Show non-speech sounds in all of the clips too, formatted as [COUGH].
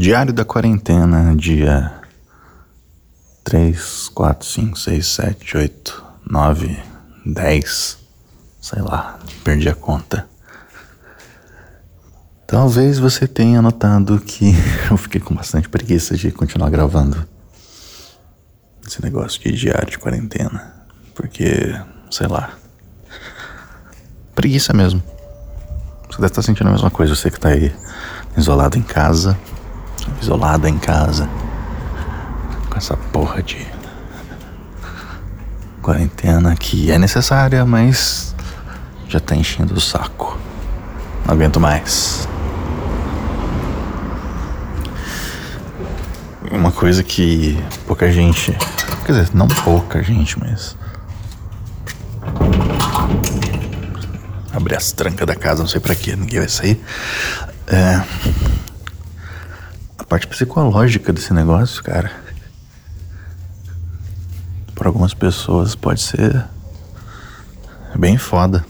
Diário da Quarentena, dia 3, 4, 5, 6, 7, 8, 9, 10, sei lá, perdi a conta. Talvez você tenha notado que [LAUGHS] eu fiquei com bastante preguiça de continuar gravando esse negócio de diário de quarentena. Porque, sei lá. Preguiça mesmo. Você deve estar sentindo a mesma coisa, você que tá aí isolado em casa isolada em casa, com essa porra de quarentena que é necessária, mas já tá enchendo o saco. Não aguento mais. Uma coisa que pouca gente, quer dizer, não pouca gente, mas abrir as trancas da casa, não sei para quê, ninguém vai sair. É, parte psicológica desse negócio, cara. Para algumas pessoas pode ser bem foda.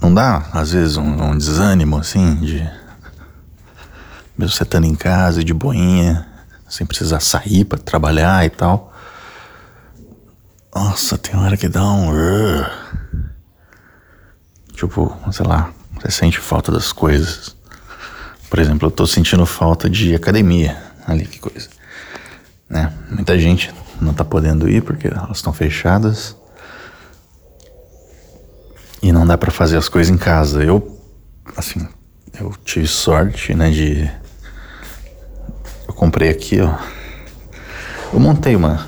Não dá, às vezes, um, um desânimo assim de. Mesmo você estando em casa de boinha, sem precisar sair para trabalhar e tal. Nossa, tem hora que dá um. Tipo, sei lá, você sente falta das coisas. Por exemplo, eu tô sentindo falta de academia ali, que coisa. Né? Muita gente não tá podendo ir porque elas estão fechadas. E não dá para fazer as coisas em casa. Eu, assim, eu tive sorte, né, de. Eu comprei aqui, ó. Eu montei uma,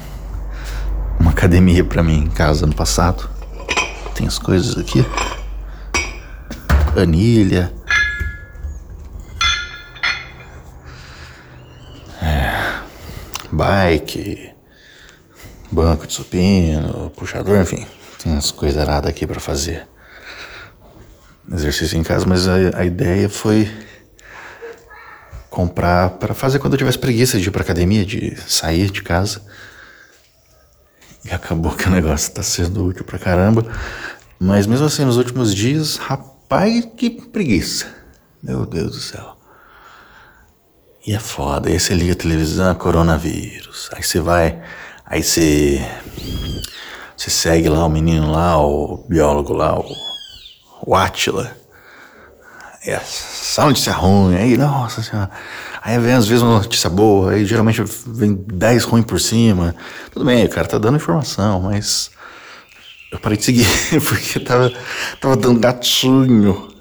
uma academia para mim em casa no passado. Tem as coisas aqui. Anilha bike, banco de supino, puxador, enfim, tem umas coisas aradas aqui para fazer exercício em casa, mas a, a ideia foi comprar para fazer quando eu tivesse preguiça de ir pra academia, de sair de casa. E acabou que o negócio tá sendo útil pra caramba. Mas mesmo assim, nos últimos dias, rapaz, que preguiça. Meu Deus do céu. E é foda. Aí você liga a televisão, coronavírus. Aí você vai. Aí você. Você segue lá o menino lá, o biólogo lá, o, o Atila. E essa notícia ruim, aí, nossa senhora. Aí vem às vezes uma notícia boa, aí geralmente vem 10 ruins por cima. Tudo bem, o cara tá dando informação, mas. Eu parei de seguir, [LAUGHS] porque tava, tava dando gatinho.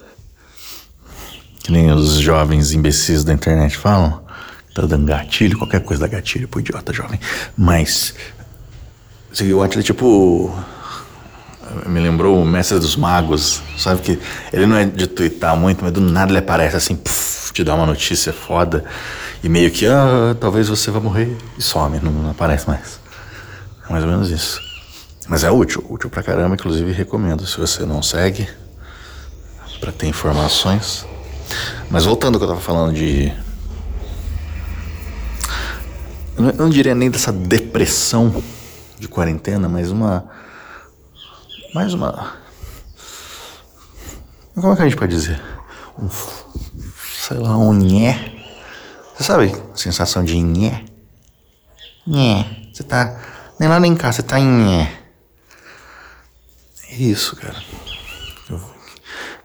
Que nem os jovens imbecis da internet falam. Tá dando gatilho, qualquer coisa dá gatilho pro idiota jovem. Mas. O Atila, tipo. Me lembrou o Mestre dos Magos, sabe? Que ele não é de twittar muito, mas do nada ele aparece assim, puff, te dá uma notícia foda. E meio que, ah, talvez você vá morrer. E some, não, não aparece mais. É mais ou menos isso. Mas é útil, útil pra caramba, inclusive recomendo. Se você não segue, para ter informações. Mas voltando ao que eu tava falando de. Eu não diria nem dessa depressão de quarentena, mas uma. Mais uma. Como é que a gente pode dizer? Um. Sei lá, um nhé. Você sabe sensação de nhé? Nhé. Você tá. Nem lá nem cá, você tá nhé. É isso, cara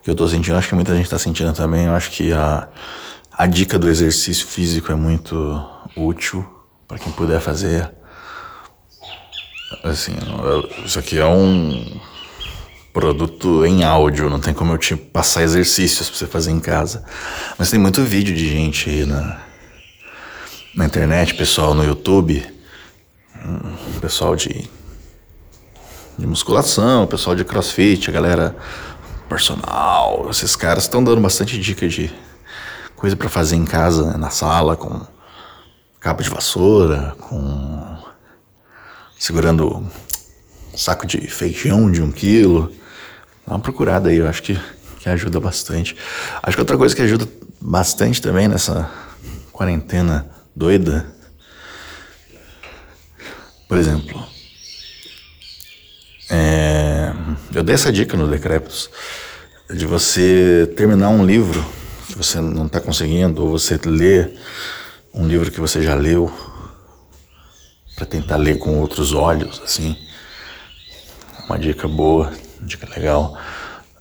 que eu tô sentindo, acho que muita gente tá sentindo também. Eu acho que a, a dica do exercício físico é muito útil para quem puder fazer. Assim, isso aqui é um produto em áudio, não tem como eu te passar exercícios pra você fazer em casa. Mas tem muito vídeo de gente aí na, na internet, pessoal no YouTube, hum, pessoal de, de musculação, pessoal de crossfit, a galera personal. Esses caras estão dando bastante dica de coisa para fazer em casa, né, na sala, com cabo de vassoura, com segurando saco de feijão de um quilo. Dá uma procurada aí, eu acho que, que ajuda bastante. Acho que outra coisa que ajuda bastante também nessa quarentena doida, por exemplo, é, eu dei essa dica no Decrépitos de você terminar um livro que você não está conseguindo, ou você lê um livro que você já leu para tentar ler com outros olhos, assim. Uma dica boa, dica legal.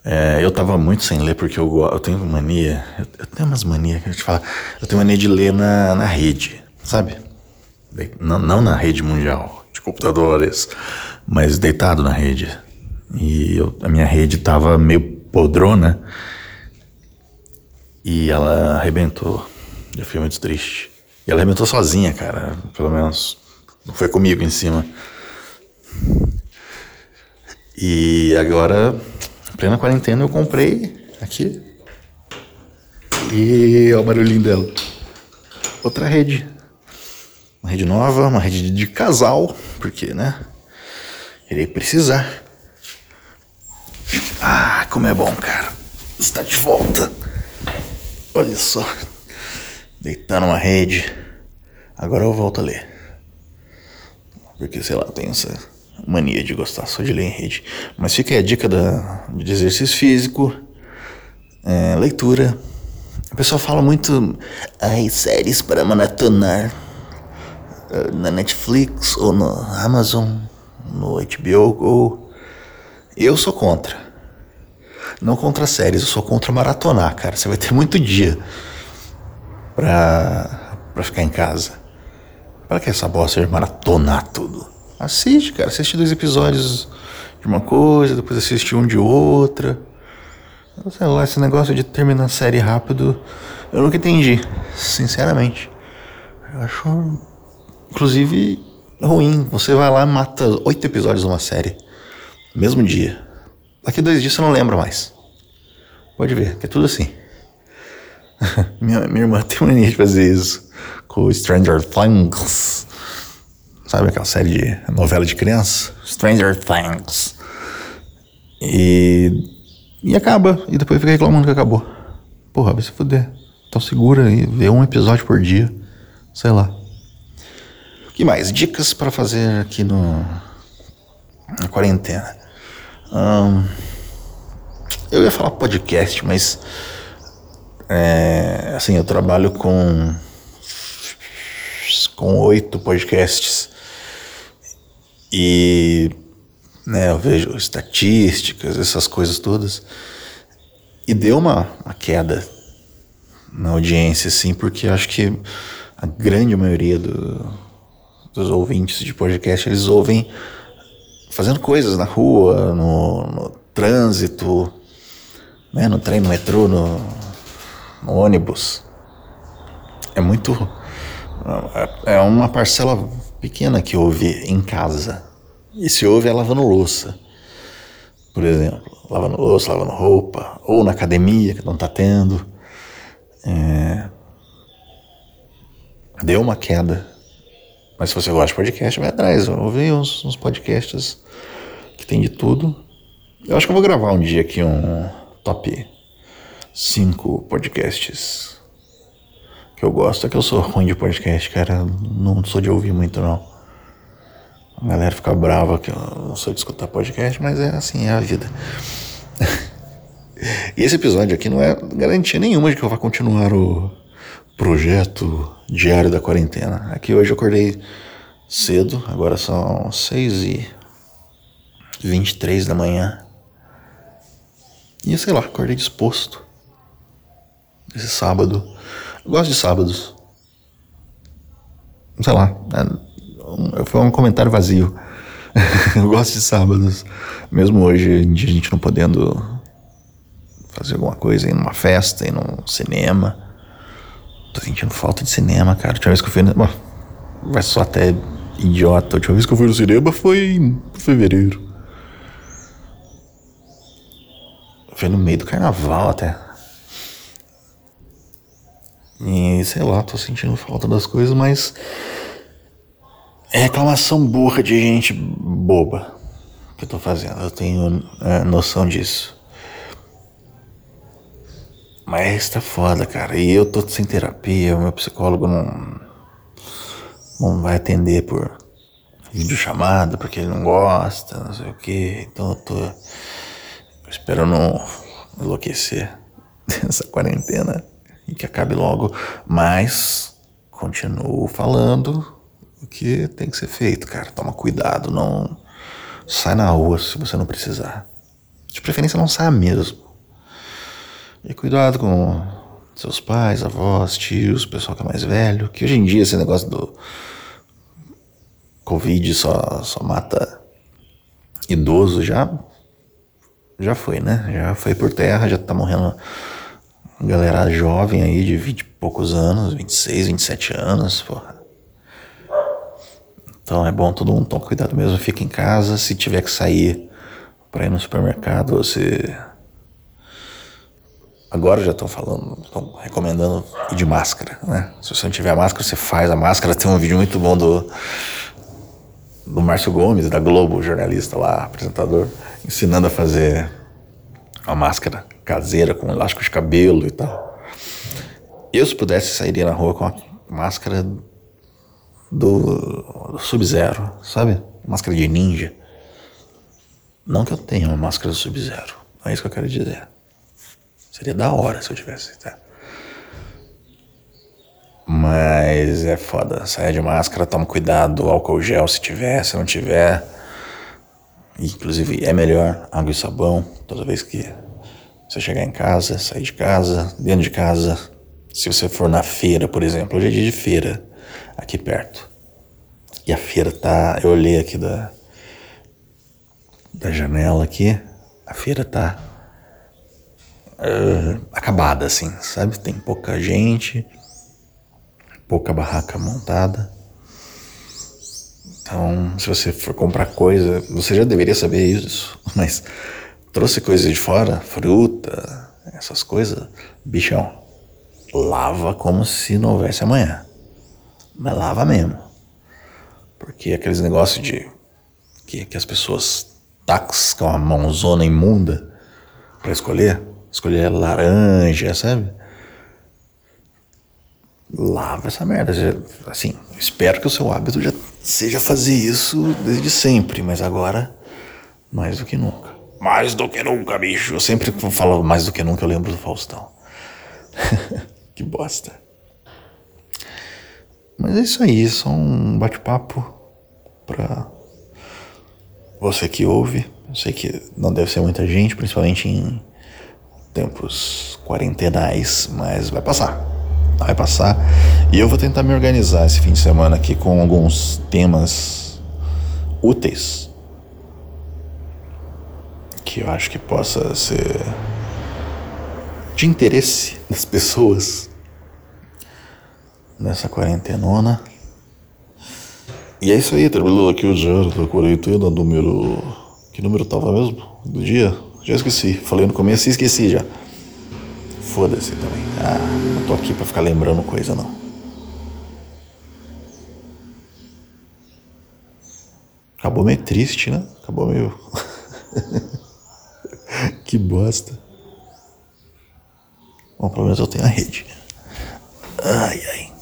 É, eu tava muito sem ler porque eu, eu tenho mania, eu, eu tenho umas manias que eu te falo, eu tenho mania de ler na, na rede, sabe? Não, não na rede mundial de computadores, mas deitado na rede. E eu, a minha rede tava meio podrona e ela arrebentou. Eu fiquei muito triste. E ela arrebentou sozinha, cara, pelo menos. Não foi comigo em cima. E agora plena quarentena eu comprei aqui. E olha o barulhinho dela. Outra rede. Uma rede nova, uma rede de casal, porque, né? Irei precisar. Ah, como é bom, cara. Está de volta. Olha só. Deitar numa rede. Agora eu volto a ler. Porque, sei lá, tem essa mania de gostar só de ler em rede. Mas fica aí a dica da, de exercício físico, é, leitura. O pessoal fala muito, ai, séries para maratonar é, na Netflix ou no Amazon, no HBO Go. Eu sou contra. Não contra séries, eu sou contra maratonar, cara. Você vai ter muito dia pra, pra ficar em casa. Para que essa bosta de maratonar tudo? Assiste, cara. Assiste dois episódios de uma coisa, depois assiste um de outra. Sei lá, esse negócio de terminar a série rápido, eu nunca entendi, sinceramente. Eu acho, inclusive, ruim. Você vai lá e mata oito episódios de uma série, mesmo dia. Daqui dois dias você não lembra mais. Pode ver, que é tudo assim. [LAUGHS] minha, minha irmã tem mania de fazer isso com Stranger Things. Sabe aquela série de novela de criança? Stranger Things. E. E acaba. E depois fica reclamando que acabou. Porra, vai se fuder. Então segura aí, vê um episódio por dia. Sei lá. O que mais? Dicas para fazer aqui no. Na quarentena. Eu ia falar podcast, mas. É, assim, eu trabalho com. com oito podcasts. E né, eu vejo estatísticas, essas coisas todas. E deu uma, uma queda na audiência, assim, porque acho que a grande maioria do, dos ouvintes de podcast, eles ouvem fazendo coisas na rua, no, no trânsito, né, no trem, no metrô, no, no ônibus. É muito. É, é uma parcela pequena que ouve em casa. E se ouve é lavando louça, por exemplo. Lavando louça, lavando roupa, ou na academia, que não está tendo. É... Deu uma queda. Mas se você gosta de podcast, vai atrás. Ouve uns, uns podcasts que tem de tudo. Eu acho que eu vou gravar um dia aqui um top 5 podcasts que eu gosto é que eu sou ruim de podcast, cara. Não sou de ouvir muito, não. A galera fica brava que eu não sou de escutar podcast, mas é assim, é a vida. [LAUGHS] e esse episódio aqui não é garantia nenhuma de que eu vá continuar o projeto diário da quarentena. Aqui hoje eu acordei cedo, agora são 6 e 23 da manhã. E sei lá, acordei disposto. Esse sábado eu gosto de sábados. Sei lá. É, foi um comentário vazio. [LAUGHS] eu gosto de sábados. Mesmo hoje em dia a gente não podendo fazer alguma coisa, ir numa festa, ir num cinema. Tô sentindo falta de cinema, cara. A última vez que eu fui. Bom, vai só até idiota. A última vez que eu fui no cinema foi em fevereiro. Foi no meio do carnaval até. E sei lá, tô sentindo falta das coisas, mas é reclamação burra de gente boba que eu tô fazendo. Eu tenho é, noção disso. Mas tá foda, cara. E eu tô sem terapia, o meu psicólogo não, não vai atender por videochamada, porque ele não gosta, não sei o que. Então eu tô esperando enlouquecer [LAUGHS] nessa quarentena. e que acabe logo, mas continuo falando o que tem que ser feito, cara. Toma cuidado, não sai na rua se você não precisar. De preferência não saia mesmo. E cuidado com seus pais, avós, tios, pessoal que é mais velho, que hoje em dia esse negócio do Covid só, só mata idoso já já foi, né? Já foi por terra, já tá morrendo galera jovem aí de 20 e poucos anos, 26, 27 anos, porra. Então é bom todo mundo tomar cuidado mesmo, fica em casa, se tiver que sair para ir no supermercado, você Agora já estão falando, estão recomendando ir de máscara, né? Se você não tiver máscara, você faz a máscara. Tem um vídeo muito bom do, do Márcio Gomes, da Globo, jornalista lá, apresentador, ensinando a fazer a máscara caseira com elástico de cabelo e tal. Eu, se pudesse, sairia na rua com a máscara do, do Sub-Zero, sabe? Máscara de ninja. Não que eu tenha uma máscara do Sub-Zero, é isso que eu quero dizer. Seria da hora se eu tivesse, tá? Mas é foda. Saia de máscara, toma cuidado, álcool gel se tiver, se não tiver. Inclusive é melhor água e sabão toda vez que você chegar em casa, sair de casa, dentro de casa. Se você for na feira, por exemplo, hoje é dia de feira aqui perto. E a feira tá. Eu olhei aqui da, da janela aqui. A feira tá uh, acabada, assim, sabe? Tem pouca gente, pouca barraca montada. Então, se você for comprar coisa, você já deveria saber isso, [LAUGHS] mas trouxe coisa de fora, fruta, essas coisas, bichão, lava como se não houvesse amanhã. Mas lava mesmo. Porque aqueles negócios de que, que as pessoas tacam a mãozona imunda para escolher, escolher laranja, sabe? Lava essa merda. Assim, espero que o seu hábito já seja fazer isso desde sempre, mas agora mais do que nunca. Mais do que nunca, bicho. Eu sempre falo mais do que nunca, eu lembro do Faustão. [LAUGHS] que bosta. Mas é isso aí, só um bate-papo pra você que ouve. Eu sei que não deve ser muita gente, principalmente em tempos quarentenais, mas vai passar. Vai passar. E eu vou tentar me organizar esse fim de semana aqui com alguns temas úteis que eu acho que possa ser de interesse das pessoas nessa quarentenona. E é isso aí, terminou aqui o diário da quarentena, número. Que número tava mesmo? Do dia? Já esqueci. Falei no começo e esqueci já. Foda-se também. Ah, não tô aqui pra ficar lembrando coisa não. Acabou meio triste, né? Acabou meio. [LAUGHS] que bosta. Bom, pelo menos eu tenho a rede. Ai, ai.